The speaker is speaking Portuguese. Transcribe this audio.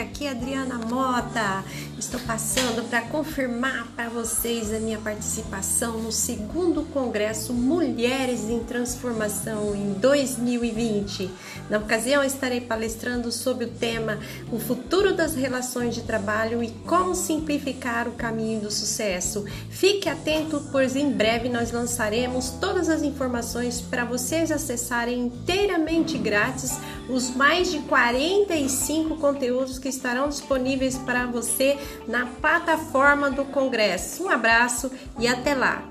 aqui é Adriana Mota. Estou passando para confirmar para vocês a minha participação no segundo Congresso Mulheres em Transformação em 2020. Na ocasião, estarei palestrando sobre o tema O futuro das relações de trabalho e como simplificar o caminho do sucesso. Fique atento, pois em breve nós lançaremos todas as informações para vocês acessarem inteiramente grátis os mais de 45 conteúdos que estarão disponíveis para você na plataforma do Congresso. Um abraço e até lá!